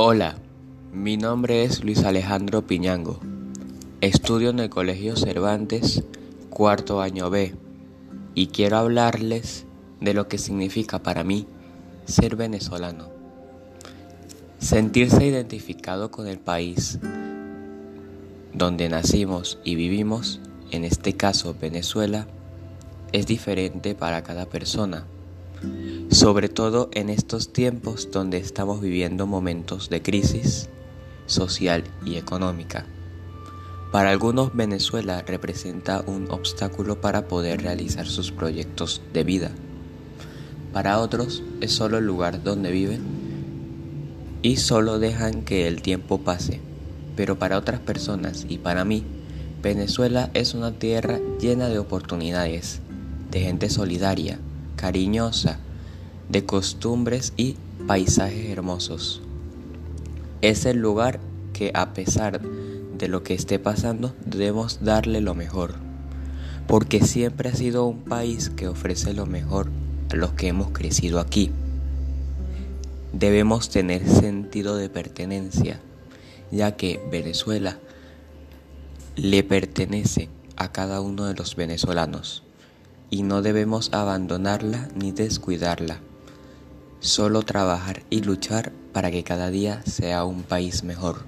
Hola, mi nombre es Luis Alejandro Piñango. Estudio en el Colegio Cervantes, cuarto año B, y quiero hablarles de lo que significa para mí ser venezolano. Sentirse identificado con el país donde nacimos y vivimos, en este caso Venezuela, es diferente para cada persona sobre todo en estos tiempos donde estamos viviendo momentos de crisis social y económica. Para algunos Venezuela representa un obstáculo para poder realizar sus proyectos de vida. Para otros es solo el lugar donde viven y solo dejan que el tiempo pase. Pero para otras personas y para mí, Venezuela es una tierra llena de oportunidades, de gente solidaria, cariñosa, de costumbres y paisajes hermosos. Es el lugar que a pesar de lo que esté pasando debemos darle lo mejor, porque siempre ha sido un país que ofrece lo mejor a los que hemos crecido aquí. Debemos tener sentido de pertenencia, ya que Venezuela le pertenece a cada uno de los venezolanos y no debemos abandonarla ni descuidarla. Solo trabajar y luchar para que cada día sea un país mejor.